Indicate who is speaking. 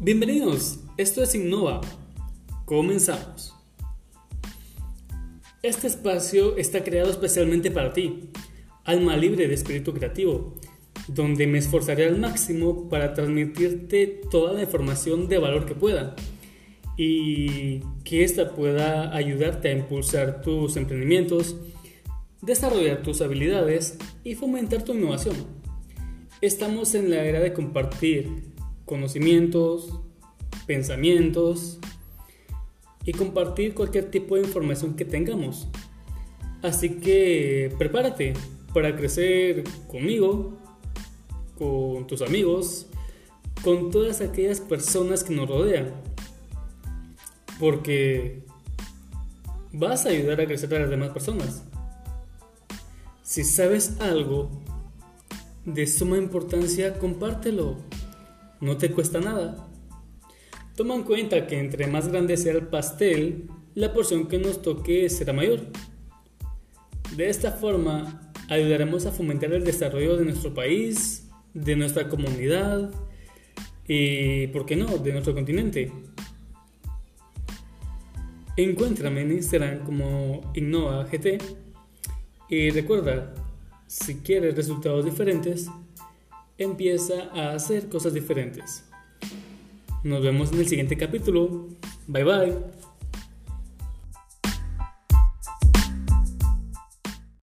Speaker 1: Bienvenidos, esto es Innova. Comenzamos. Este espacio está creado especialmente para ti, alma libre de espíritu creativo, donde me esforzaré al máximo para transmitirte toda la información de valor que pueda y que ésta pueda ayudarte a impulsar tus emprendimientos, desarrollar tus habilidades y fomentar tu innovación. Estamos en la era de compartir conocimientos, pensamientos y compartir cualquier tipo de información que tengamos. Así que prepárate para crecer conmigo, con tus amigos, con todas aquellas personas que nos rodean. Porque vas a ayudar a crecer a las demás personas. Si sabes algo de suma importancia, compártelo no te cuesta nada. Toma en cuenta que entre más grande sea el pastel, la porción que nos toque será mayor. De esta forma, ayudaremos a fomentar el desarrollo de nuestro país, de nuestra comunidad y, ¿por qué no?, de nuestro continente. Encuéntrame en Instagram como InnovaGT y recuerda, si quieres resultados diferentes, empieza a hacer cosas diferentes. Nos vemos en el siguiente capítulo. Bye bye.